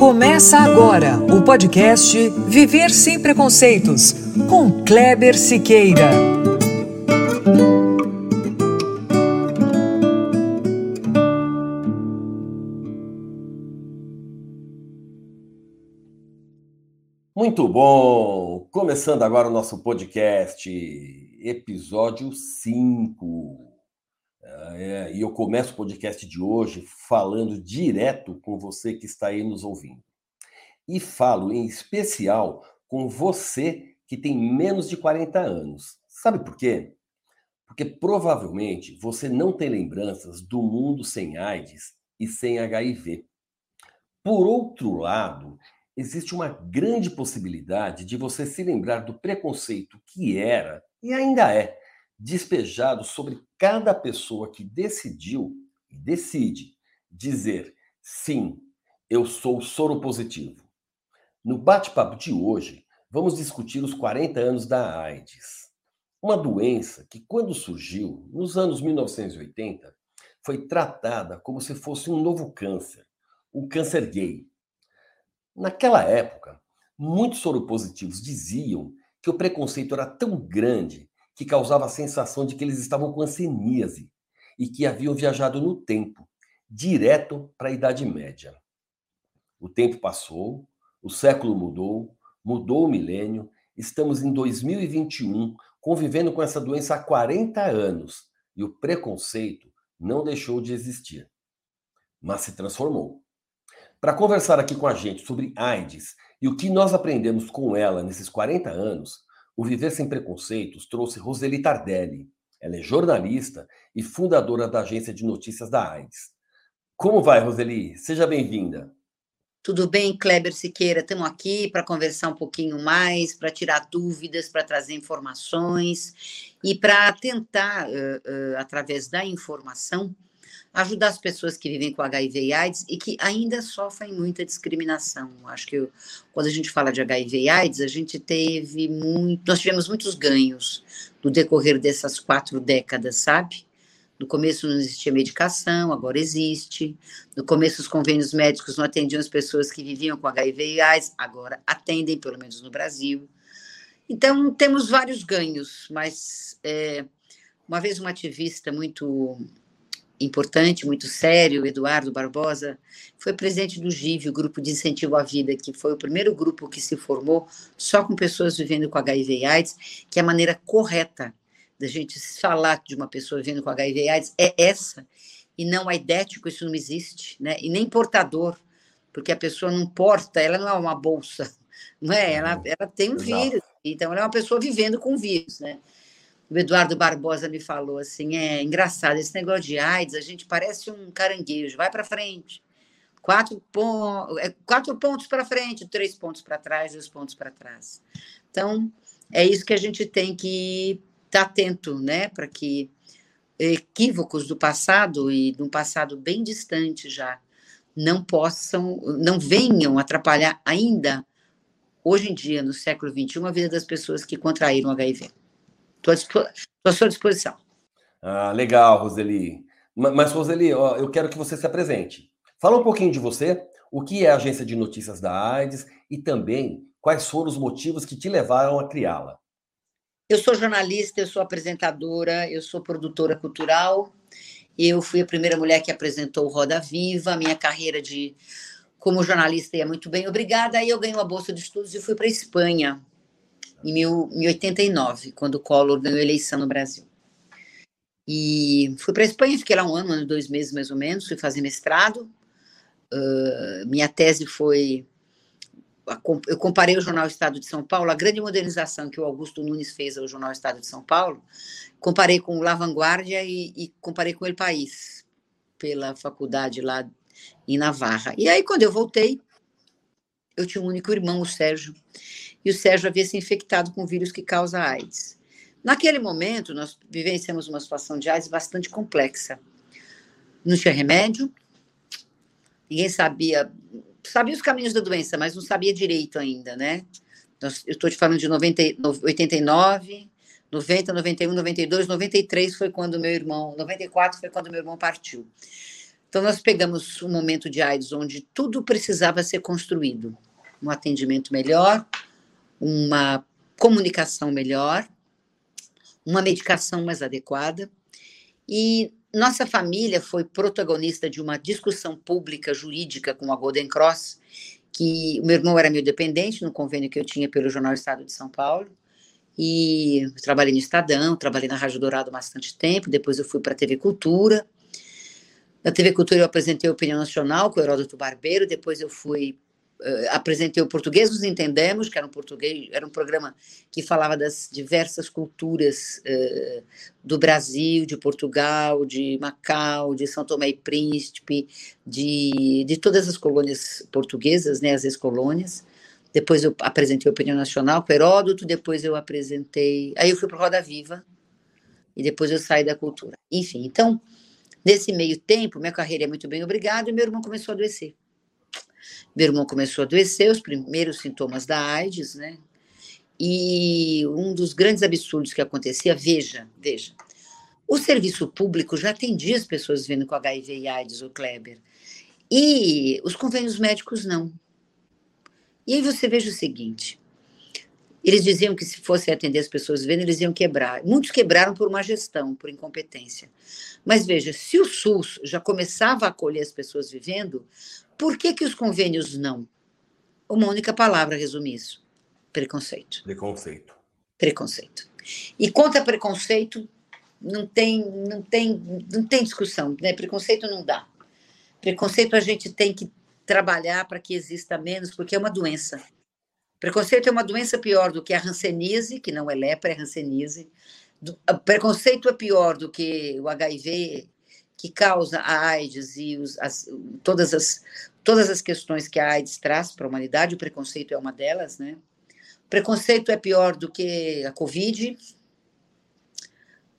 Começa agora o podcast Viver Sem Preconceitos, com Kleber Siqueira. Muito bom! Começando agora o nosso podcast, episódio 5. É, e eu começo o podcast de hoje falando direto com você que está aí nos ouvindo. E falo em especial com você que tem menos de 40 anos. Sabe por quê? Porque provavelmente você não tem lembranças do mundo sem AIDS e sem HIV. Por outro lado, existe uma grande possibilidade de você se lembrar do preconceito que era e ainda é despejado sobre cada pessoa que decidiu e decide dizer sim, eu sou soro positivo. No bate-papo de hoje, vamos discutir os 40 anos da AIDS. Uma doença que, quando surgiu, nos anos 1980, foi tratada como se fosse um novo câncer, o câncer gay. Naquela época, muitos soropositivos diziam que o preconceito era tão grande que causava a sensação de que eles estavam com anseníase e que haviam viajado no tempo, direto para a Idade Média. O tempo passou, o século mudou, mudou o milênio, estamos em 2021, convivendo com essa doença há 40 anos e o preconceito não deixou de existir, mas se transformou. Para conversar aqui com a gente sobre AIDS e o que nós aprendemos com ela nesses 40 anos, o Viver Sem Preconceitos trouxe Roseli Tardelli. Ela é jornalista e fundadora da agência de notícias da AIDS. Como vai, Roseli? Seja bem-vinda. Tudo bem, Kleber Siqueira? Estamos aqui para conversar um pouquinho mais, para tirar dúvidas, para trazer informações e para tentar, uh, uh, através da informação, ajudar as pessoas que vivem com HIV e AIDS e que ainda sofrem muita discriminação. Acho que eu, quando a gente fala de HIV e AIDS, a gente teve muito, nós tivemos muitos ganhos no decorrer dessas quatro décadas, sabe? No começo não existia medicação, agora existe. No começo os convênios médicos não atendiam as pessoas que viviam com HIV e AIDS, agora atendem, pelo menos no Brasil. Então temos vários ganhos, mas é, uma vez uma ativista muito importante, muito sério, Eduardo Barbosa, foi presidente do GIV, o Grupo de Incentivo à Vida, que foi o primeiro grupo que se formou só com pessoas vivendo com HIV e AIDS, que é a maneira correta da gente falar de uma pessoa vivendo com HIV e AIDS é essa, e não aidético, isso não existe, né? e nem portador, porque a pessoa não porta, ela não é uma bolsa, não é? Ela, uhum. ela tem um vírus, então ela é uma pessoa vivendo com vírus, né? O Eduardo Barbosa me falou assim: é engraçado, esse negócio de AIDS, a gente parece um caranguejo, vai para frente. Quatro, pon é, quatro pontos para frente, três pontos para trás, dois pontos para trás. Então, é isso que a gente tem que estar tá atento, né? Para que equívocos do passado e de um passado bem distante já não possam, não venham atrapalhar ainda, hoje em dia, no século XXI, a vida das pessoas que contraíram HIV. Estou à sua disposição. Ah, legal, Roseli. Mas, Roseli, ó, eu quero que você se apresente. Fala um pouquinho de você, o que é a agência de notícias da AIDS e também quais foram os motivos que te levaram a criá-la. Eu sou jornalista, eu sou apresentadora, eu sou produtora cultural. Eu fui a primeira mulher que apresentou o Roda Viva. A minha carreira de como jornalista ia muito bem, obrigada. Aí eu ganhei uma bolsa de estudos e fui para a Espanha em, mil, em 89, quando o Collor ganhou eleição no Brasil. E fui para a Espanha, fiquei lá um ano, um ano, dois meses mais ou menos, fui fazer mestrado. Uh, minha tese foi. Eu comparei o Jornal Estado de São Paulo, a grande modernização que o Augusto Nunes fez ao Jornal Estado de São Paulo, comparei com o La Vanguardia e, e comparei com o El País, pela faculdade lá em Navarra. E aí, quando eu voltei, eu tinha um único irmão, o Sérgio, e o Sérgio havia se infectado com o vírus que causa AIDS. Naquele momento, nós vivenciamos uma situação de AIDS bastante complexa. Não tinha remédio, ninguém sabia, sabia os caminhos da doença, mas não sabia direito ainda, né? Eu estou te falando de 90, 89, 90, 91, 92, 93 foi quando meu irmão, 94 foi quando meu irmão partiu. Então, nós pegamos um momento de AIDS onde tudo precisava ser construído: um atendimento melhor, uma comunicação melhor, uma medicação mais adequada. E nossa família foi protagonista de uma discussão pública jurídica com a Golden Cross, que o meu irmão era meu dependente no convênio que eu tinha pelo Jornal Estado de São Paulo. E trabalhei no Estadão, trabalhei na Rádio Dourado bastante tempo, depois eu fui para a TV Cultura. Na TV Cultura eu apresentei a Opinião Nacional com o Heródoto Barbeiro, depois eu fui apresentei o Português Nos Entendemos, que era um português, era um programa que falava das diversas culturas uh, do Brasil, de Portugal, de Macau, de São Tomé e Príncipe, de, de todas as colônias portuguesas, né, as ex-colônias. Depois eu apresentei a Opinião Nacional com Heródoto, depois eu apresentei. Aí eu fui para Roda Viva, e depois eu saí da cultura. Enfim, então, nesse meio tempo, minha carreira é muito bem, obrigado, e meu irmão começou a adoecer. Meu irmão começou a adoecer, os primeiros sintomas da AIDS, né? E um dos grandes absurdos que acontecia, veja, veja, o serviço público já atendia as pessoas vivendo com HIV e AIDS, o Kleber, e os convênios médicos não. E aí você veja o seguinte: eles diziam que se fosse atender as pessoas vendo, eles iam quebrar. Muitos quebraram por má gestão, por incompetência. Mas veja, se o SUS já começava a acolher as pessoas vivendo, por que, que os convênios não? Uma única palavra resume isso: preconceito. Preconceito. Preconceito. E contra preconceito não tem, não tem, não tem discussão, né? Preconceito não dá. Preconceito a gente tem que trabalhar para que exista menos, porque é uma doença. Preconceito é uma doença pior do que a rancenise, que não é lepra, é rancenise. Preconceito é pior do que o HIV, que causa a AIDS e os, as, todas, as, todas as questões que a AIDS traz para a humanidade. O preconceito é uma delas, né? Preconceito é pior do que a Covid.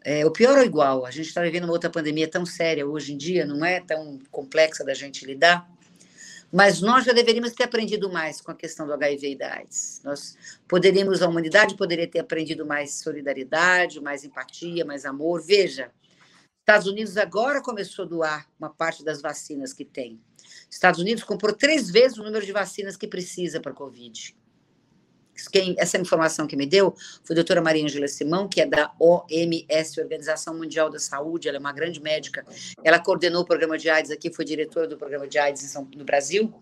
É, o pior ou igual? A gente está vivendo uma outra pandemia tão séria hoje em dia, não é tão complexa da gente lidar. Mas nós já deveríamos ter aprendido mais com a questão do HIV e da AIDS. Nós poderíamos, a humanidade poderia ter aprendido mais solidariedade, mais empatia, mais amor. Veja, Estados Unidos agora começou a doar uma parte das vacinas que tem. Estados Unidos comprou três vezes o número de vacinas que precisa para a Covid. Quem, essa informação que me deu foi a doutora Maria Angela Simão, que é da OMS, Organização Mundial da Saúde, ela é uma grande médica. Ela coordenou o programa de AIDS aqui, foi diretora do programa de AIDS no Brasil.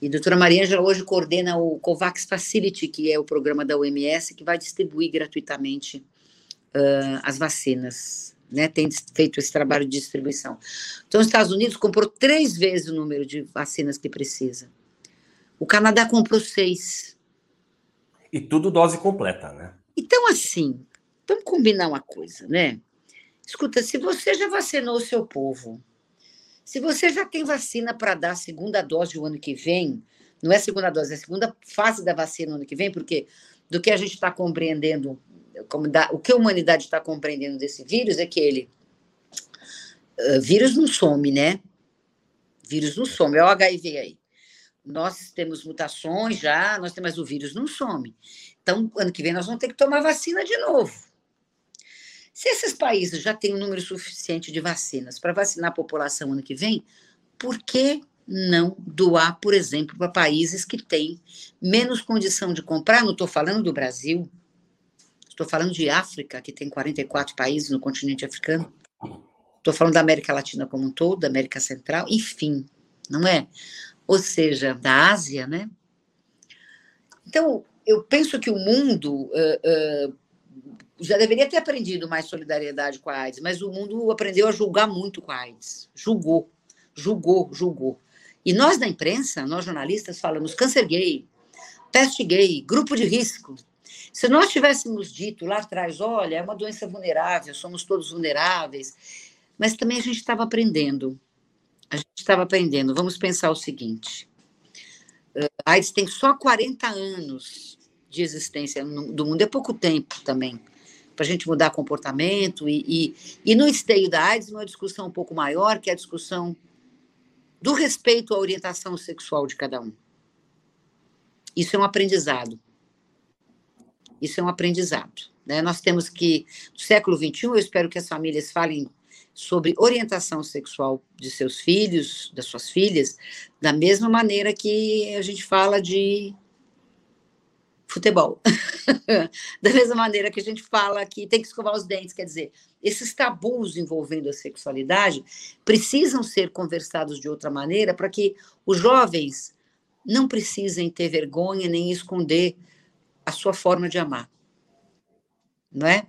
E a doutora Maria Angela hoje coordena o COVAX Facility, que é o programa da OMS, que vai distribuir gratuitamente uh, as vacinas. Né, tem feito esse trabalho de distribuição. Então, os Estados Unidos comprou três vezes o número de vacinas que precisa. O Canadá comprou seis. E tudo dose completa, né? Então, assim, vamos combinar uma coisa, né? Escuta, se você já vacinou o seu povo, se você já tem vacina para dar a segunda dose o ano que vem, não é a segunda dose, é a segunda fase da vacina no ano que vem, porque do que a gente está compreendendo, como da, o que a humanidade está compreendendo desse vírus é que ele. Uh, vírus não some, né? Vírus não some, é o HIV aí nós temos mutações já, nós temos, mas o vírus não some. Então, ano que vem nós vamos ter que tomar vacina de novo. Se esses países já têm um número suficiente de vacinas para vacinar a população ano que vem, por que não doar, por exemplo, para países que têm menos condição de comprar? Não estou falando do Brasil, estou falando de África, que tem 44 países no continente africano. Estou falando da América Latina como um todo, da América Central, enfim, não é? ou seja, da Ásia, né? Então, eu penso que o mundo uh, uh, já deveria ter aprendido mais solidariedade com a AIDS, mas o mundo aprendeu a julgar muito com a AIDS. Julgou, julgou, julgou. E nós da imprensa, nós jornalistas, falamos câncer gay, peste gay, grupo de risco. Se nós tivéssemos dito lá atrás, olha, é uma doença vulnerável, somos todos vulneráveis, mas também a gente estava aprendendo. A gente estava aprendendo. Vamos pensar o seguinte: a AIDS tem só 40 anos de existência do mundo, é pouco tempo também para a gente mudar comportamento e, e, e no esteio da AIDS uma discussão um pouco maior que é a discussão do respeito à orientação sexual de cada um. Isso é um aprendizado. Isso é um aprendizado. Né? Nós temos que, no século XXI, eu espero que as famílias falem sobre orientação sexual de seus filhos, das suas filhas, da mesma maneira que a gente fala de futebol. da mesma maneira que a gente fala que tem que escovar os dentes, quer dizer, esses tabus envolvendo a sexualidade precisam ser conversados de outra maneira para que os jovens não precisem ter vergonha nem esconder a sua forma de amar. Não é?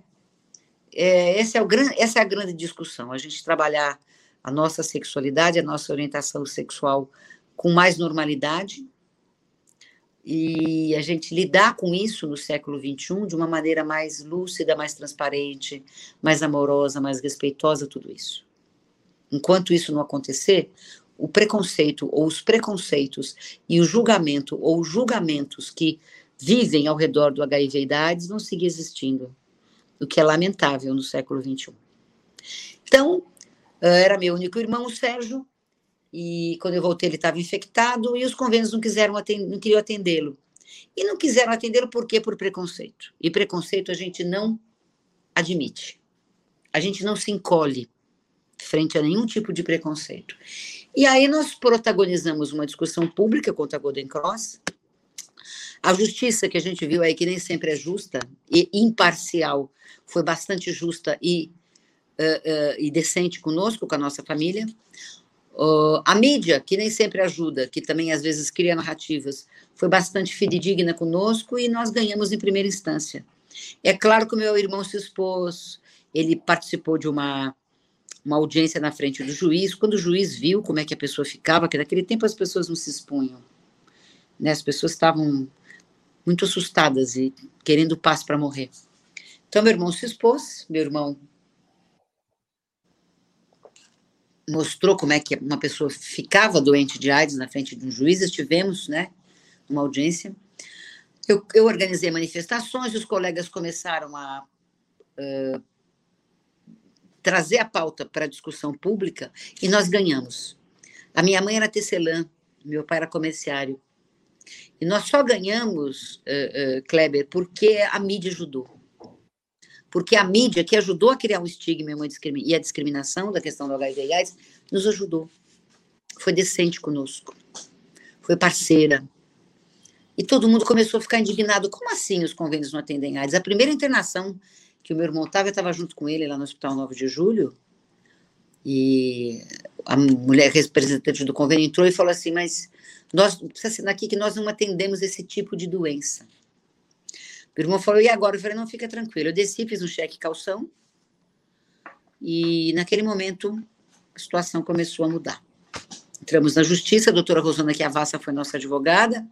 é, esse é o essa é a grande discussão, a gente trabalhar a nossa sexualidade, a nossa orientação sexual com mais normalidade, e a gente lidar com isso no século XXI de uma maneira mais lúcida, mais transparente, mais amorosa, mais respeitosa, tudo isso. Enquanto isso não acontecer, o preconceito ou os preconceitos e o julgamento ou os julgamentos que vivem ao redor do HIV e da AIDS vão seguir existindo, o que é lamentável no século XXI. Então, era meu único irmão, o Sérgio, e quando eu voltei ele estava infectado e os convênios não quiseram não queriam atendê-lo. E não quiseram atendê-lo por quê? Por preconceito. E preconceito a gente não admite. A gente não se encolhe frente a nenhum tipo de preconceito. E aí nós protagonizamos uma discussão pública contra a Golden Cross. A justiça que a gente viu aí, que nem sempre é justa e imparcial, foi bastante justa e, uh, uh, e decente conosco, com a nossa família. Uh, a mídia, que nem sempre ajuda, que também às vezes cria narrativas, foi bastante fidedigna conosco e nós ganhamos em primeira instância. É claro que o meu irmão se expôs, ele participou de uma, uma audiência na frente do juiz. Quando o juiz viu como é que a pessoa ficava, que naquele tempo as pessoas não se expunham, né? as pessoas estavam muito assustadas e querendo paz para morrer. Então, meu irmão se expôs, meu irmão mostrou como é que uma pessoa ficava doente de AIDS na frente de um juiz, estivemos, né, numa audiência. Eu, eu organizei manifestações, os colegas começaram a uh, trazer a pauta para discussão pública e nós ganhamos. A minha mãe era tecelã, meu pai era comerciário. E nós só ganhamos, uh, uh, Kleber, porque a mídia ajudou porque a mídia, que ajudou a criar um estigma e a discriminação da questão do HIV e AIDS, nos ajudou. Foi decente conosco. Foi parceira. E todo mundo começou a ficar indignado. Como assim os convênios não atendem AIDS? A primeira internação que o meu irmão estava, eu estava junto com ele lá no Hospital 9 de Julho, e a mulher representante do convênio entrou e falou assim, mas nós, precisa aqui que nós não atendemos esse tipo de doença. Meu irmão falou, e agora? Eu falei, não, fica tranquilo. Eu desci, fiz um cheque calção, e naquele momento a situação começou a mudar. Entramos na justiça, a doutora Rosana Chiavassa foi nossa advogada,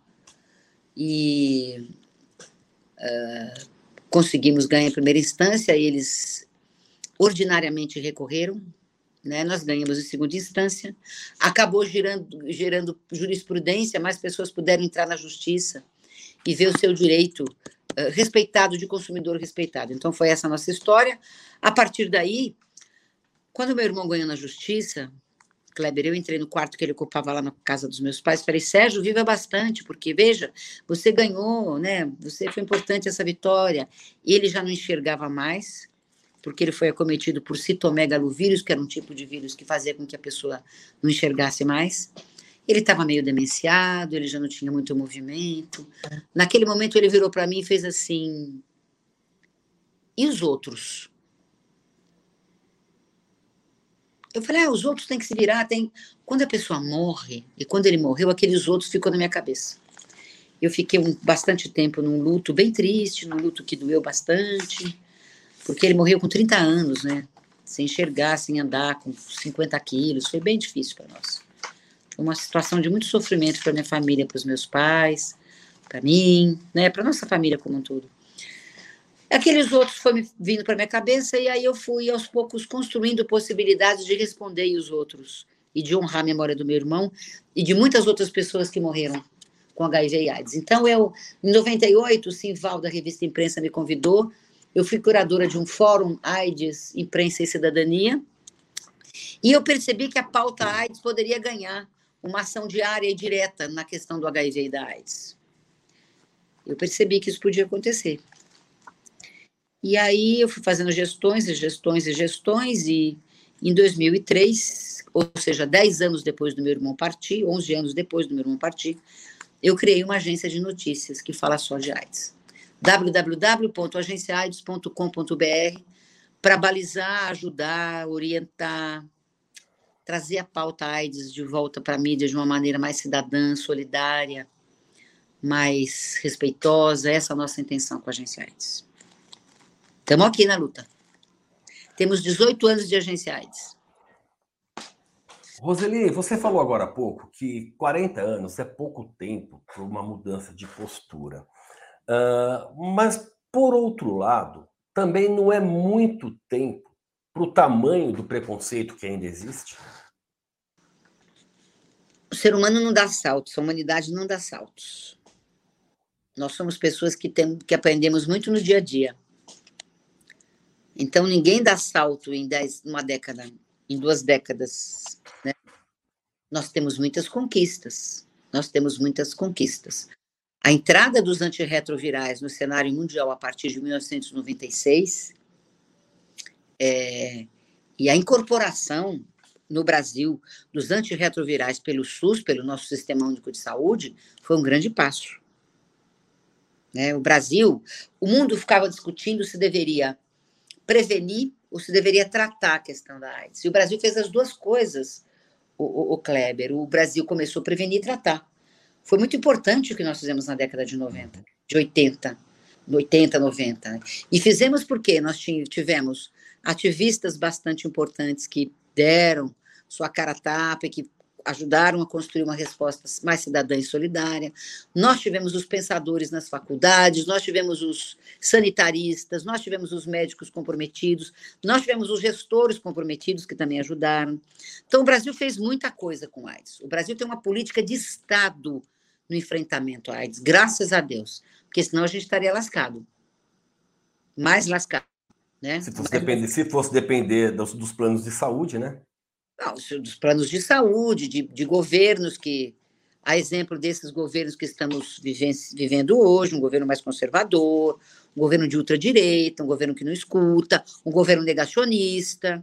e uh, conseguimos ganhar em primeira instância, eles ordinariamente recorreram, né? nós ganhamos em segunda instância, acabou gerando, gerando jurisprudência, mais pessoas puderam entrar na justiça e ver o seu direito eh, respeitado, de consumidor respeitado. Então, foi essa a nossa história. A partir daí, quando meu irmão ganhou na justiça, Kleber, eu entrei no quarto que ele ocupava lá na casa dos meus pais, falei, Sérgio, viva bastante, porque, veja, você ganhou, né, você foi importante essa vitória. Ele já não enxergava mais, porque ele foi acometido por citomegalovírus, que era um tipo de vírus que fazia com que a pessoa não enxergasse mais. Ele estava meio demenciado, ele já não tinha muito movimento. Naquele momento ele virou para mim e fez assim: e os outros? Eu falei: ah, os outros têm que se virar. Tem... Quando a pessoa morre, e quando ele morreu, aqueles outros ficou na minha cabeça. Eu fiquei um, bastante tempo num luto bem triste, num luto que doeu bastante, porque ele morreu com 30 anos, né? Sem enxergar, sem andar, com 50 quilos. Foi bem difícil para nós uma situação de muito sofrimento para minha família, para os meus pais, para mim, né, para nossa família como um todo. Aqueles outros foram vindo para minha cabeça e aí eu fui aos poucos construindo possibilidades de responder os outros e de honrar a memória do meu irmão e de muitas outras pessoas que morreram com HIV e AIDS. Então eu, em 98, o Simval da revista Imprensa me convidou, eu fui curadora de um fórum AIDS, Imprensa e Cidadania, e eu percebi que a pauta AIDS poderia ganhar uma ação diária e direta na questão do HIV e da AIDS. Eu percebi que isso podia acontecer. E aí eu fui fazendo gestões e gestões e gestões, e, Em 2003, ou seja, 10 anos depois do meu irmão partir, 11 anos depois do meu irmão partir, eu criei uma agência de notícias que fala só de AIDS. www.agenciaaids.com.br para balizar, ajudar, orientar, trazer a pauta AIDS de volta para a mídia de uma maneira mais cidadã, solidária, mais respeitosa. Essa é a nossa intenção com a Agência AIDS. Estamos aqui na luta. Temos 18 anos de Agência AIDS. Roseli, você falou agora há pouco que 40 anos é pouco tempo para uma mudança de postura. Uh, mas, por outro lado, também não é muito tempo para o tamanho do preconceito que ainda existe? O ser humano não dá saltos, a humanidade não dá saltos. Nós somos pessoas que, tem, que aprendemos muito no dia a dia. Então, ninguém dá salto em dez, uma década, em duas décadas. Né? Nós temos muitas conquistas. Nós temos muitas conquistas. A entrada dos antirretrovirais no cenário mundial a partir de 1996 é, e a incorporação no Brasil dos antirretrovirais pelo SUS, pelo nosso Sistema Único de Saúde, foi um grande passo. Né? O Brasil, o mundo ficava discutindo se deveria prevenir ou se deveria tratar a questão da AIDS. E o Brasil fez as duas coisas, o, o, o Kleber. O Brasil começou a prevenir e tratar. Foi muito importante o que nós fizemos na década de 90, de 80, 80, 90. E fizemos porque nós tivemos ativistas bastante importantes que deram sua cara a tapa, que ajudaram a construir uma resposta mais cidadã e solidária. Nós tivemos os pensadores nas faculdades, nós tivemos os sanitaristas, nós tivemos os médicos comprometidos, nós tivemos os gestores comprometidos que também ajudaram. Então, o Brasil fez muita coisa com AIDS. O Brasil tem uma política de Estado no enfrentamento à AIDS, graças a Deus, porque senão a gente estaria lascado. Mais lascado. Né? Se, fosse depender, se fosse depender dos, dos planos de saúde, né? Não, dos planos de saúde, de, de governos que, a exemplo desses governos que estamos vivendo hoje, um governo mais conservador, um governo de ultradireita, um governo que não escuta, um governo negacionista,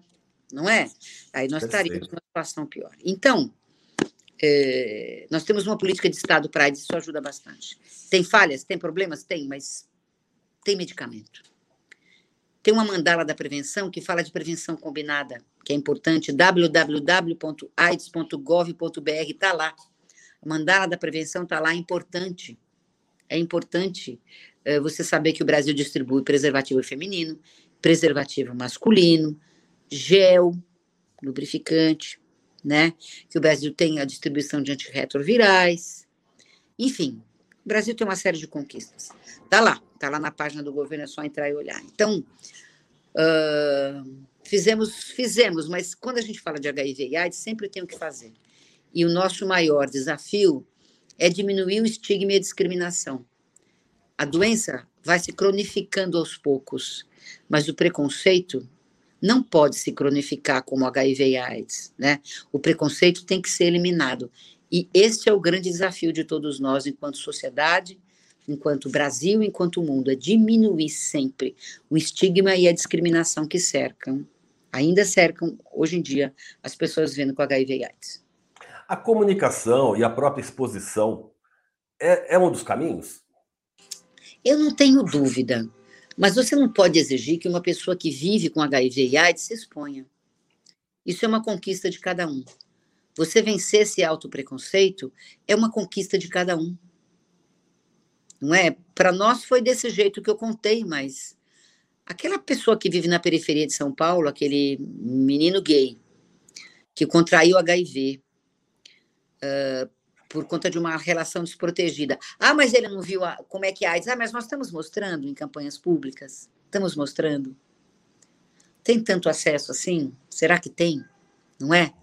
não é? Aí nós Perfeito. estaríamos numa situação pior. Então, é, nós temos uma política de Estado para AIDS, isso ajuda bastante. Tem falhas, tem problemas? Tem, mas tem medicamento. Tem uma mandala da prevenção que fala de prevenção combinada, que é importante, www.aids.gov.br, está lá. A mandala da prevenção está lá, é importante. É importante é, você saber que o Brasil distribui preservativo feminino, preservativo masculino, gel, lubrificante, né? Que o Brasil tem a distribuição de antirretrovirais. Enfim, o Brasil tem uma série de conquistas. Tá lá, tá lá na página do governo, é só entrar e olhar. Então, uh, fizemos, fizemos, mas quando a gente fala de HIV e AIDS, sempre tem o que fazer. E o nosso maior desafio é diminuir o estigma e a discriminação. A doença vai se cronificando aos poucos, mas o preconceito não pode se cronificar como HIV e AIDS, né? O preconceito tem que ser eliminado. E este é o grande desafio de todos nós, enquanto sociedade, enquanto Brasil, enquanto mundo, é diminuir sempre o estigma e a discriminação que cercam, ainda cercam, hoje em dia, as pessoas vivendo com HIV e AIDS. A comunicação e a própria exposição é, é um dos caminhos? Eu não tenho dúvida. Mas você não pode exigir que uma pessoa que vive com HIV e AIDS se exponha. Isso é uma conquista de cada um. Você vencer esse autopreconceito é uma conquista de cada um. Não é? Para nós foi desse jeito que eu contei, mas aquela pessoa que vive na periferia de São Paulo, aquele menino gay que contraiu HIV, uh, por conta de uma relação desprotegida. Ah, mas ele não viu a, como é que é AIDS. Ah, mas nós estamos mostrando em campanhas públicas. Estamos mostrando. Tem tanto acesso assim? Será que tem? Não é?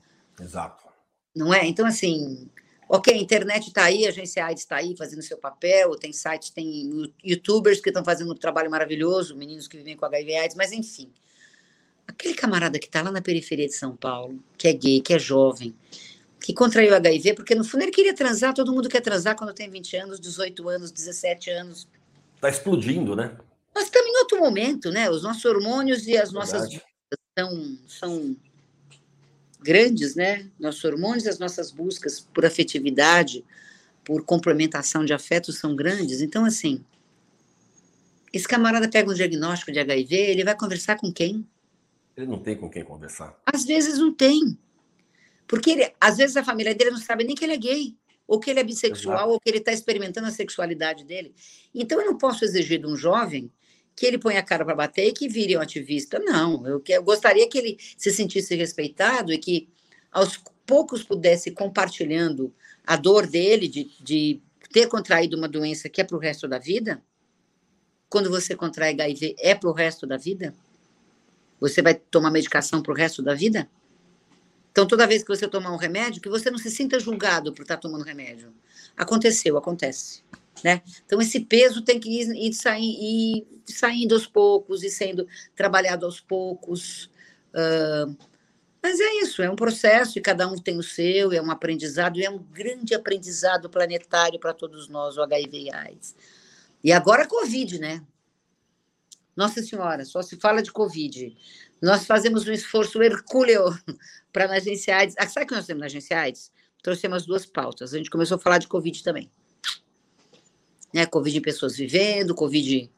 Exato. Não é? Então, assim, ok, a internet está aí, a agência AIDS está aí fazendo seu papel, tem sites, tem youtubers que estão fazendo um trabalho maravilhoso, meninos que vivem com HIV AIDS, mas enfim. Aquele camarada que está lá na periferia de São Paulo, que é gay, que é jovem, que contraiu HIV, porque no fundo ele queria transar, todo mundo quer transar quando tem 20 anos, 18 anos, 17 anos. Está explodindo, né? Nós estamos em outro momento, né? Os nossos hormônios e as nossas são, são grandes, né? Nossos hormônios, as nossas buscas por afetividade, por complementação de afetos são grandes. Então, assim, esse camarada pega um diagnóstico de HIV, ele vai conversar com quem? Ele não tem com quem conversar. Às vezes não tem. Porque ele, às vezes a família dele não sabe nem que ele é gay, ou que ele é bissexual, Exato. ou que ele está experimentando a sexualidade dele. Então eu não posso exigir de um jovem que ele ponha a cara para bater e que vire um ativista. Não, eu, eu gostaria que ele se sentisse respeitado e que aos poucos pudesse compartilhando a dor dele de, de ter contraído uma doença que é para o resto da vida, quando você contrai HIV, é para o resto da vida? Você vai tomar medicação para o resto da vida? Então, toda vez que você tomar um remédio, que você não se sinta julgado por estar tomando remédio. Aconteceu, acontece. Né? Então, esse peso tem que ir, ir, ir saindo aos poucos e sendo trabalhado aos poucos. Uh, mas é isso, é um processo e cada um tem o seu, é um aprendizado, e é um grande aprendizado planetário para todos nós, o HIV e AIDS. E agora a Covid, né? Nossa Senhora, só se fala de Covid. Nós fazemos um esforço hercúleo para na Agência AIDS. Ah, sabe o que nós temos na Agência AIDS? Trouxemos duas pautas. A gente começou a falar de Covid também. Né? Covid em pessoas vivendo, Covid.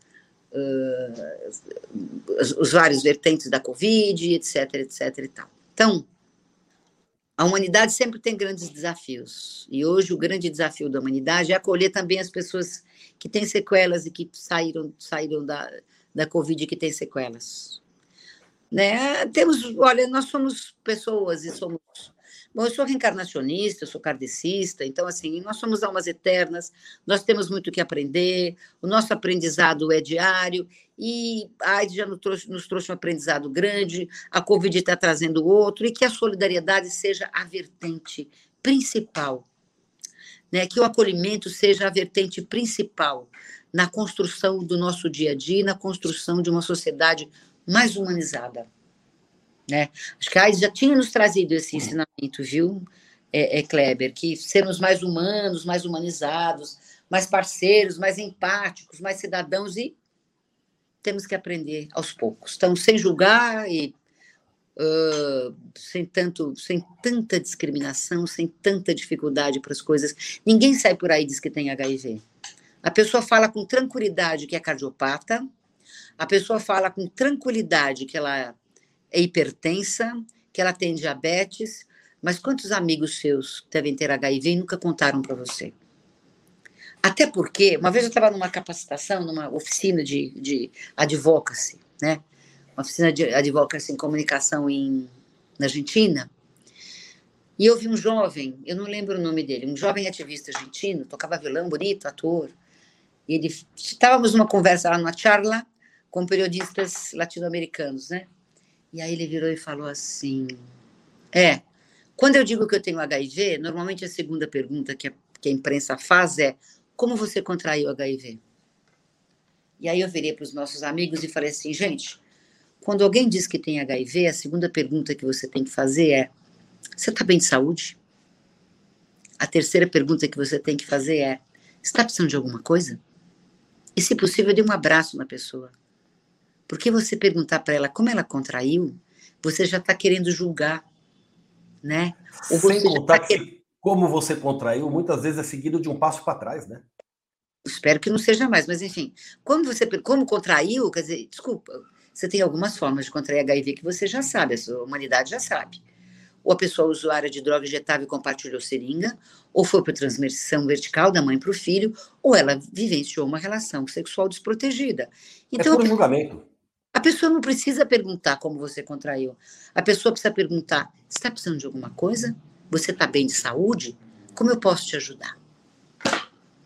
Uh, os, os vários vertentes da Covid, etc, etc e tal. Então, a humanidade sempre tem grandes desafios. E hoje o grande desafio da humanidade é acolher também as pessoas que têm sequelas e que saíram, saíram da, da Covid e que têm sequelas. Né? Temos, olha, nós somos pessoas e somos Bom, eu sou reencarnacionista, eu sou kardecista, então, assim, nós somos almas eternas, nós temos muito o que aprender, o nosso aprendizado é diário, e a AIDS já nos trouxe, nos trouxe um aprendizado grande, a Covid está trazendo outro, e que a solidariedade seja a vertente principal, né? que o acolhimento seja a vertente principal na construção do nosso dia a dia, na construção de uma sociedade mais humanizada. Né? Acho que a AIDS já tinha nos trazido esse ensinamento, viu, é, é, Kleber? Que sermos mais humanos, mais humanizados, mais parceiros, mais empáticos, mais cidadãos e temos que aprender aos poucos. Então, sem julgar e uh, sem, tanto, sem tanta discriminação, sem tanta dificuldade para as coisas. Ninguém sai por aí e diz que tem HIV. A pessoa fala com tranquilidade que é cardiopata, a pessoa fala com tranquilidade que ela é hipertensa, que ela tem diabetes, mas quantos amigos seus devem ter HIV e nunca contaram para você? Até porque, uma vez eu estava numa capacitação, numa oficina de, de advocacy, né? Uma oficina de advocacy em comunicação em, na Argentina. E eu vi um jovem, eu não lembro o nome dele, um jovem ativista argentino, tocava violão, bonito, ator. E ele, estávamos numa conversa lá, numa charla, com periodistas latino-americanos, né? E aí ele virou e falou assim: É, quando eu digo que eu tenho HIV, normalmente a segunda pergunta que a, que a imprensa faz é: Como você contraiu HIV? E aí eu virei para os nossos amigos e falei assim: Gente, quando alguém diz que tem HIV, a segunda pergunta que você tem que fazer é: Você está bem de saúde? A terceira pergunta que você tem que fazer é: Está precisando de alguma coisa? E, se possível, dê um abraço na pessoa. Porque você perguntar para ela como ela contraiu, você já está querendo julgar, né? Ou Sem contar tá que como você contraiu, muitas vezes é seguido de um passo para trás, né? Espero que não seja mais, mas enfim, como você como contraiu, quer dizer, desculpa, você tem algumas formas de contrair HIV que você já sabe, a sua humanidade já sabe. Ou a pessoa usuária de droga injetável compartilhou seringa, ou foi por transmissão vertical da mãe para o filho, ou ela vivenciou uma relação sexual desprotegida. É então, é por julgamento. A pessoa não precisa perguntar como você contraiu. A pessoa precisa perguntar: está precisando de alguma coisa? Você está bem de saúde? Como eu posso te ajudar?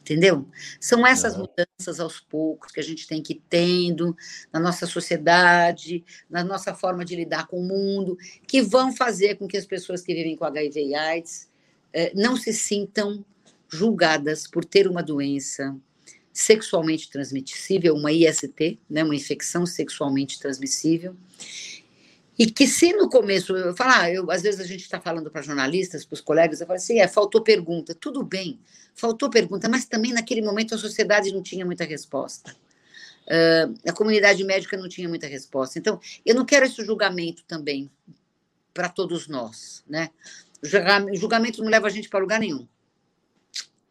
Entendeu? São essas mudanças aos poucos que a gente tem que ir tendo na nossa sociedade, na nossa forma de lidar com o mundo, que vão fazer com que as pessoas que vivem com HIV e AIDS eh, não se sintam julgadas por ter uma doença, sexualmente transmissível, uma IST, né, uma infecção sexualmente transmissível. E que se no começo, eu falo, ah, eu, às vezes a gente está falando para jornalistas, para os colegas, eu falo assim, é, faltou pergunta. Tudo bem, faltou pergunta, mas também naquele momento a sociedade não tinha muita resposta. Uh, a comunidade médica não tinha muita resposta. Então, eu não quero esse julgamento também para todos nós, né? Julgamento não leva a gente para lugar nenhum.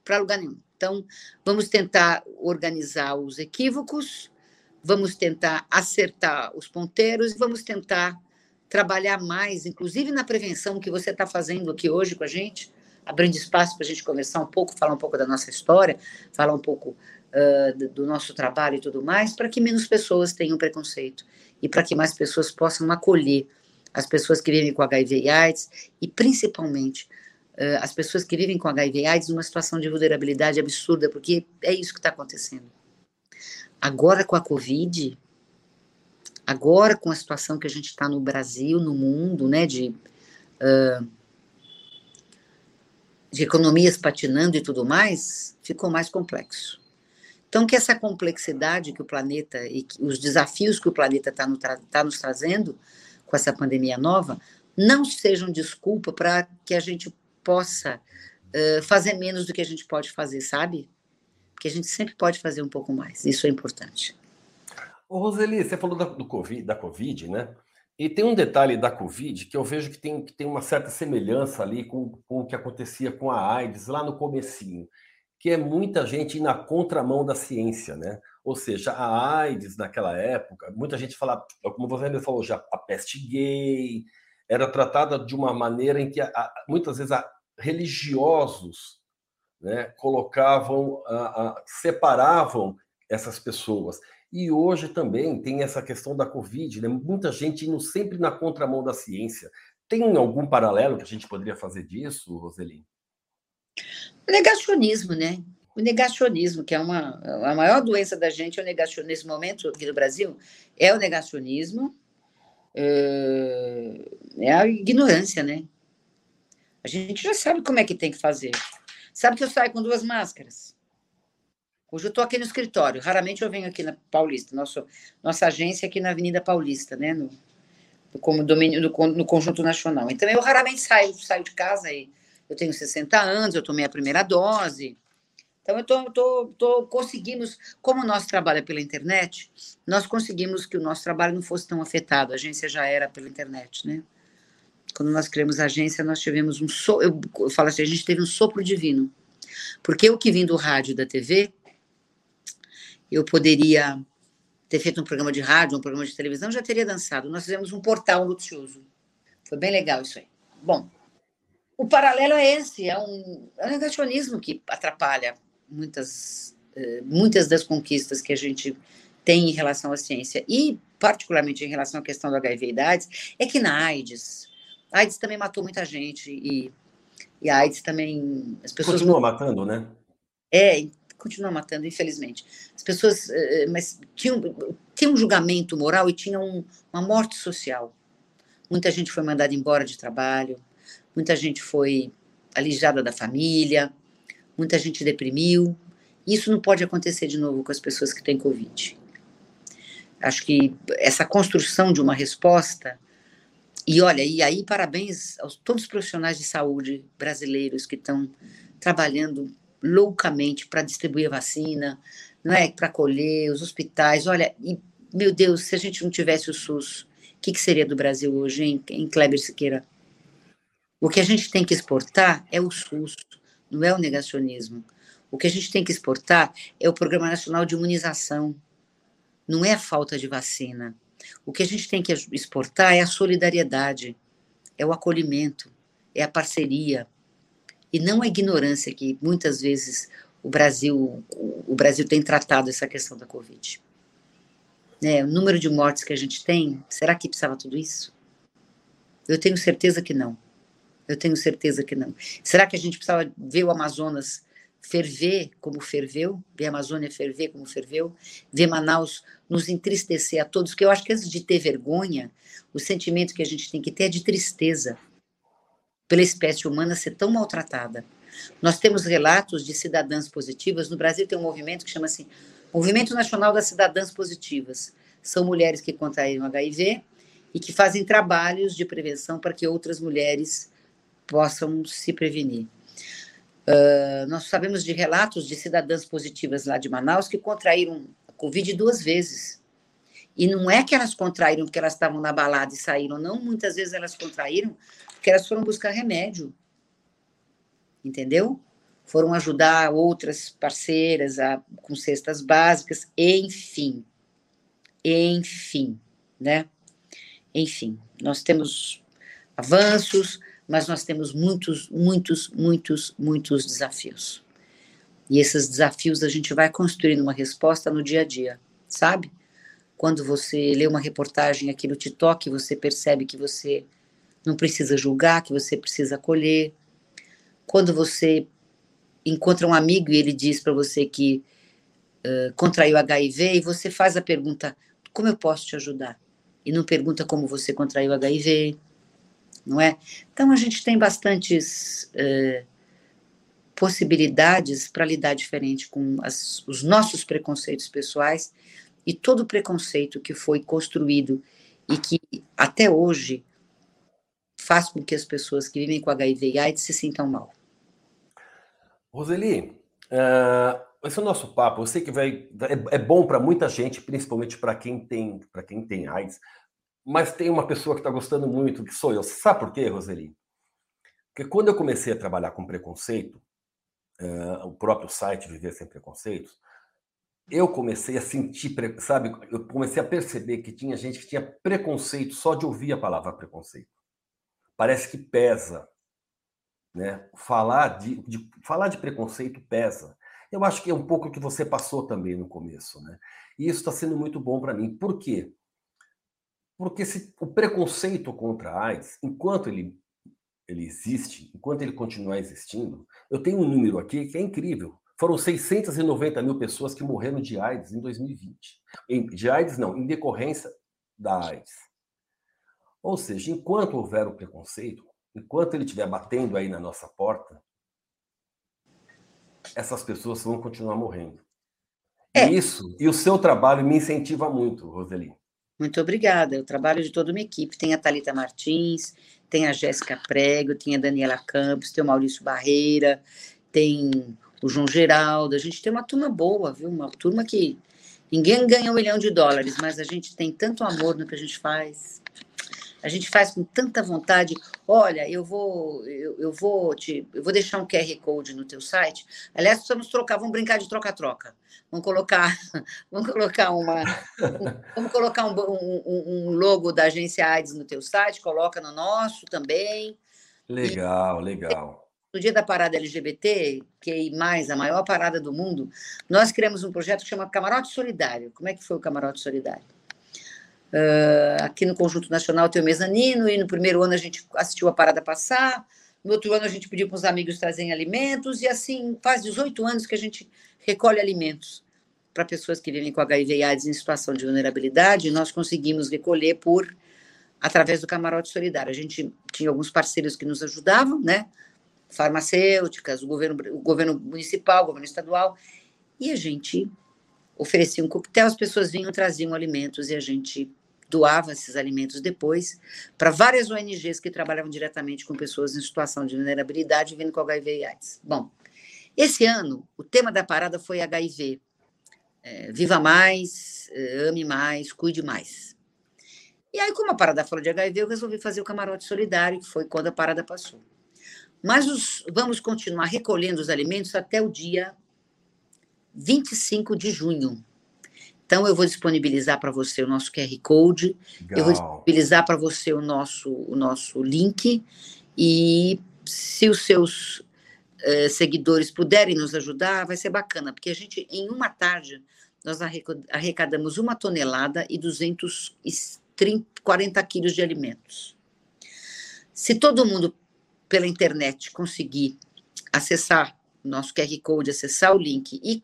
Para lugar nenhum. Então, vamos tentar organizar os equívocos, vamos tentar acertar os ponteiros e vamos tentar trabalhar mais, inclusive na prevenção que você está fazendo aqui hoje com a gente, abrindo espaço para a gente conversar um pouco, falar um pouco da nossa história, falar um pouco uh, do nosso trabalho e tudo mais, para que menos pessoas tenham preconceito e para que mais pessoas possam acolher as pessoas que vivem com HIV e AIDS e principalmente as pessoas que vivem com HIV AIDS numa situação de vulnerabilidade absurda, porque é isso que está acontecendo. Agora com a Covid, agora com a situação que a gente está no Brasil, no mundo, né, de uh, de economias patinando e tudo mais, ficou mais complexo. Então, que essa complexidade que o planeta e os desafios que o planeta está no tá nos trazendo com essa pandemia nova não sejam desculpa para que a gente possa uh, fazer menos do que a gente pode fazer, sabe? Porque a gente sempre pode fazer um pouco mais. Isso é importante. Ô, Roseli, você falou da, do COVID, da Covid, né? E tem um detalhe da Covid que eu vejo que tem, que tem uma certa semelhança ali com, com o que acontecia com a AIDS lá no comecinho, que é muita gente ir na contramão da ciência, né? Ou seja, a AIDS naquela época, muita gente fala, como você ainda falou já, a peste gay, era tratada de uma maneira em que a, a, muitas vezes a, religiosos né, colocavam, separavam essas pessoas. E hoje também tem essa questão da Covid, né? muita gente indo sempre na contramão da ciência. Tem algum paralelo que a gente poderia fazer disso, Roseli? O negacionismo, né? O negacionismo, que é uma a maior doença da gente, é o negacionismo nesse momento aqui no Brasil, é o negacionismo, é, é a ignorância, né? A gente já sabe como é que tem que fazer. Sabe que eu saio com duas máscaras? Hoje eu estou aqui no escritório, raramente eu venho aqui na Paulista, nosso, nossa agência aqui na Avenida Paulista, né? No, como domínio, no Conjunto Nacional. Então eu raramente saio, saio de casa e eu tenho 60 anos, eu tomei a primeira dose. Então eu tô, tô, tô conseguimos, como o nosso trabalho é pela internet, nós conseguimos que o nosso trabalho não fosse tão afetado. A agência já era pela internet, né? Quando nós criamos a agência, nós tivemos um so, eu, eu falo assim, a gente teve um sopro divino. Porque eu que vim do rádio da TV, eu poderia ter feito um programa de rádio, um programa de televisão, já teria dançado. Nós fizemos um portal luxuoso. Foi bem legal isso aí. Bom, o paralelo é esse, é um, é um negacionismo que atrapalha muitas, eh, muitas das conquistas que a gente tem em relação à ciência. E, particularmente, em relação à questão do HIV e da AIDS, é que na AIDS, a AIDS também matou muita gente e, e a AIDS também... As pessoas Continua matando, né? É, continua matando, infelizmente. As pessoas, eh, mas tinha, tinha um julgamento moral e tinha um, uma morte social. Muita gente foi mandada embora de trabalho, muita gente foi alijada da família, muita gente deprimiu. Isso não pode acontecer de novo com as pessoas que têm Covid. Acho que essa construção de uma resposta. E olha, e aí parabéns aos todos os profissionais de saúde brasileiros que estão trabalhando loucamente para distribuir a vacina, não é? Para colher os hospitais. Olha, e, meu Deus, se a gente não tivesse o SUS, o que, que seria do Brasil hoje, hein, em Kleber Siqueira? O que a gente tem que exportar é o SUS, não é o negacionismo. O que a gente tem que exportar é o Programa Nacional de Imunização, não é a falta de vacina. O que a gente tem que exportar é a solidariedade, é o acolhimento, é a parceria, e não a ignorância que muitas vezes o Brasil o Brasil tem tratado essa questão da Covid. É, o número de mortes que a gente tem, será que precisava tudo isso? Eu tenho certeza que não. Eu tenho certeza que não. Será que a gente precisava ver o Amazonas ferver como ferveu, ver a Amazônia ferver como ferveu, ver Manaus nos entristecer a todos, porque eu acho que antes de ter vergonha, o sentimento que a gente tem que ter é de tristeza pela espécie humana ser tão maltratada. Nós temos relatos de cidadãs positivas. No Brasil tem um movimento que chama-se Movimento Nacional das Cidadãs Positivas. São mulheres que contraíram HIV e que fazem trabalhos de prevenção para que outras mulheres possam se prevenir. Uh, nós sabemos de relatos de cidadãs positivas lá de Manaus que contraíram a Covid duas vezes E não é que elas contraíram porque elas estavam na balada e saíram, não. Muitas vezes elas contraíram porque elas foram buscar remédio. Entendeu? Foram ajudar outras parceiras a, com cestas básicas, enfim. Enfim, né? Enfim, nós temos avanços, mas nós temos muitos, muitos, muitos, muitos desafios. E esses desafios a gente vai construindo uma resposta no dia a dia, sabe? Quando você lê uma reportagem aqui no TikTok, você percebe que você não precisa julgar, que você precisa acolher. Quando você encontra um amigo e ele diz para você que uh, contraiu HIV, e você faz a pergunta: como eu posso te ajudar? E não pergunta como você contraiu HIV, não é? Então a gente tem bastantes uh, possibilidades para lidar diferente com as, os nossos preconceitos pessoais e todo o preconceito que foi construído e que até hoje faz com que as pessoas que vivem com HIV e AIDS se sintam mal. Roseli, uh, esse é o nosso papo. Eu sei que vai, é, é bom para muita gente, principalmente para quem tem para quem tem AIDS, mas tem uma pessoa que está gostando muito, que sou eu. Sabe por quê, Roseli? Porque quando eu comecei a trabalhar com preconceito, uh, o próprio site Viver Sem Preconceitos, eu comecei a sentir, sabe, eu comecei a perceber que tinha gente que tinha preconceito só de ouvir a palavra preconceito. Parece que pesa, né? Falar de, de falar de preconceito pesa. Eu acho que é um pouco o que você passou também no começo, né? E isso está sendo muito bom para mim. Por quê? Porque se, o preconceito contra a AIDS, enquanto ele, ele existe, enquanto ele continuar existindo, eu tenho um número aqui que é incrível. Foram 690 mil pessoas que morreram de AIDS em 2020. Em, de AIDS, não, em decorrência da AIDS. Ou seja, enquanto houver o preconceito, enquanto ele estiver batendo aí na nossa porta, essas pessoas vão continuar morrendo. É. Isso, e o seu trabalho me incentiva muito, Roseli. Muito obrigada. O trabalho de toda uma equipe. Tem a Talita Martins, tem a Jéssica Prego, tem a Daniela Campos, tem o Maurício Barreira, tem o João Geraldo, a gente tem uma turma boa, viu? Uma turma que ninguém ganha um milhão de dólares, mas a gente tem tanto amor no que a gente faz. A gente faz com tanta vontade. Olha, eu vou, eu, eu vou te, eu vou deixar um QR Code no teu site. Aliás, vamos trocar, vamos brincar de troca-troca. Vamos colocar, vamos colocar uma, um, vamos colocar um, um, um, logo da agência AIDS no teu site. Coloca no nosso também. Legal, e, legal no dia da parada LGBT, que é mais a maior parada do mundo, nós criamos um projeto que chama Camarote Solidário. Como é que foi o Camarote Solidário? Uh, aqui no Conjunto Nacional tem o mezanino, e no primeiro ano a gente assistiu a parada passar, no outro ano a gente pediu para os amigos trazerem alimentos, e assim faz 18 anos que a gente recolhe alimentos para pessoas que vivem com HIV e AIDS em situação de vulnerabilidade, nós conseguimos recolher por através do Camarote Solidário. A gente tinha alguns parceiros que nos ajudavam, né? farmacêuticas, o governo, o governo municipal, o governo estadual, e a gente oferecia um coquetel, as pessoas vinham, traziam alimentos e a gente doava esses alimentos depois para várias ONGs que trabalhavam diretamente com pessoas em situação de vulnerabilidade vindo com HIV e AIDS. Bom, esse ano o tema da parada foi HIV. É, viva mais, é, ame mais, cuide mais. E aí, como a parada falou de HIV, eu resolvi fazer o camarote solidário, que foi quando a parada passou. Mas os, vamos continuar recolhendo os alimentos até o dia 25 de junho. Então, eu vou disponibilizar para você o nosso QR Code, Legal. eu vou disponibilizar para você o nosso, o nosso link, e se os seus eh, seguidores puderem nos ajudar, vai ser bacana, porque a gente, em uma tarde, nós arrecadamos uma tonelada e 240 quilos de alimentos. Se todo mundo pela internet conseguir acessar nosso QR Code, acessar o link e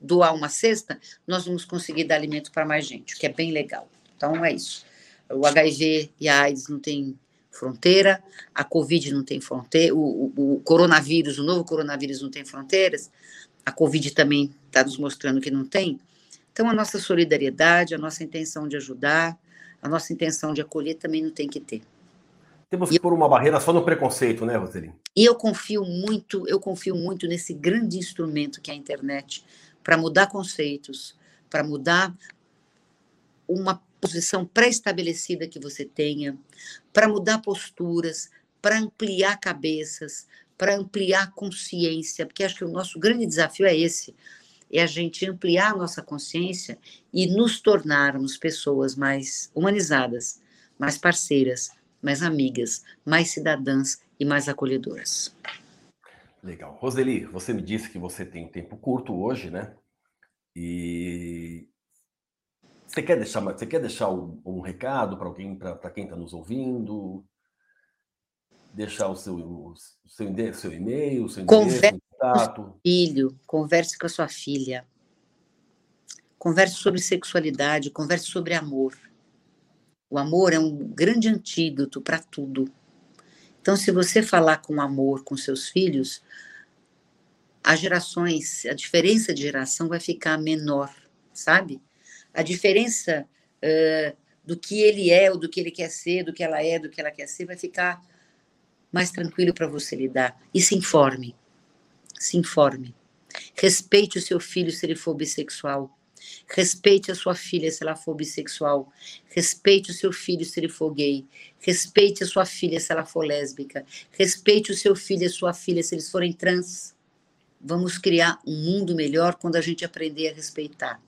doar uma cesta, nós vamos conseguir dar alimento para mais gente, o que é bem legal. Então é isso. O HIV e a AIDS não tem fronteira, a Covid não tem fronteira, o, o, o coronavírus, o novo coronavírus não tem fronteiras, a Covid também está nos mostrando que não tem. Então a nossa solidariedade, a nossa intenção de ajudar, a nossa intenção de acolher também não tem que ter. Temos que pôr uma barreira só no preconceito, né, Roseli? E eu confio muito, eu confio muito nesse grande instrumento que é a internet para mudar conceitos, para mudar uma posição pré-estabelecida que você tenha, para mudar posturas, para ampliar cabeças, para ampliar consciência, porque acho que o nosso grande desafio é esse, é a gente ampliar a nossa consciência e nos tornarmos pessoas mais humanizadas, mais parceiras, mais amigas, mais cidadãs e mais acolhedoras. Legal. Roseli, você me disse que você tem tempo curto hoje, né? E você quer deixar, você quer deixar um, um recado para alguém, para quem está nos ouvindo? Deixar o seu, o seu, seu e-mail, seu converse contato? Com filho, converse com a sua filha. Converse sobre sexualidade, converse sobre amor. O amor é um grande antídoto para tudo. Então, se você falar com amor com seus filhos, as gerações, a diferença de geração vai ficar menor, sabe? A diferença uh, do que ele é, ou do que ele quer ser, do que ela é, do que ela quer ser, vai ficar mais tranquilo para você lidar. E se informe. Se informe. Respeite o seu filho se ele for bissexual. Respeite a sua filha se ela for bissexual. Respeite o seu filho se ele for gay. Respeite a sua filha se ela for lésbica. Respeite o seu filho e a sua filha se eles forem trans. Vamos criar um mundo melhor quando a gente aprender a respeitar,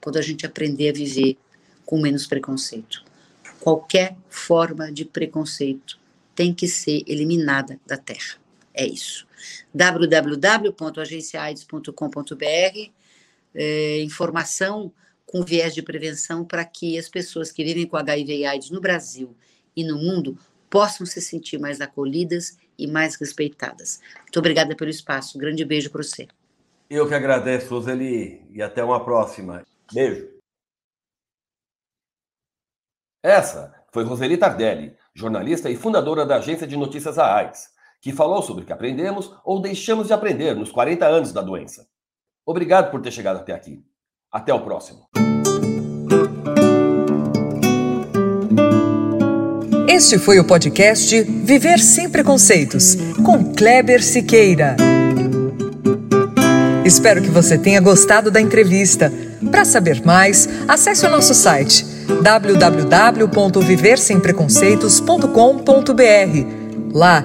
quando a gente aprender a viver com menos preconceito. Qualquer forma de preconceito tem que ser eliminada da Terra. É isso. www.agenciaides.com.br é, informação com viés de prevenção para que as pessoas que vivem com HIV e AIDS no Brasil e no mundo possam se sentir mais acolhidas e mais respeitadas. Muito obrigada pelo espaço. Grande beijo para você. Eu que agradeço, Roseli, e até uma próxima. Beijo. Essa foi Roseli Tardelli, jornalista e fundadora da agência de notícias AIDS, que falou sobre o que aprendemos ou deixamos de aprender nos 40 anos da doença. Obrigado por ter chegado até aqui. Até o próximo. Este foi o podcast Viver Sem Preconceitos, com Kleber Siqueira. Espero que você tenha gostado da entrevista. Para saber mais, acesse o nosso site www.viversempreconceitos.com.br. Lá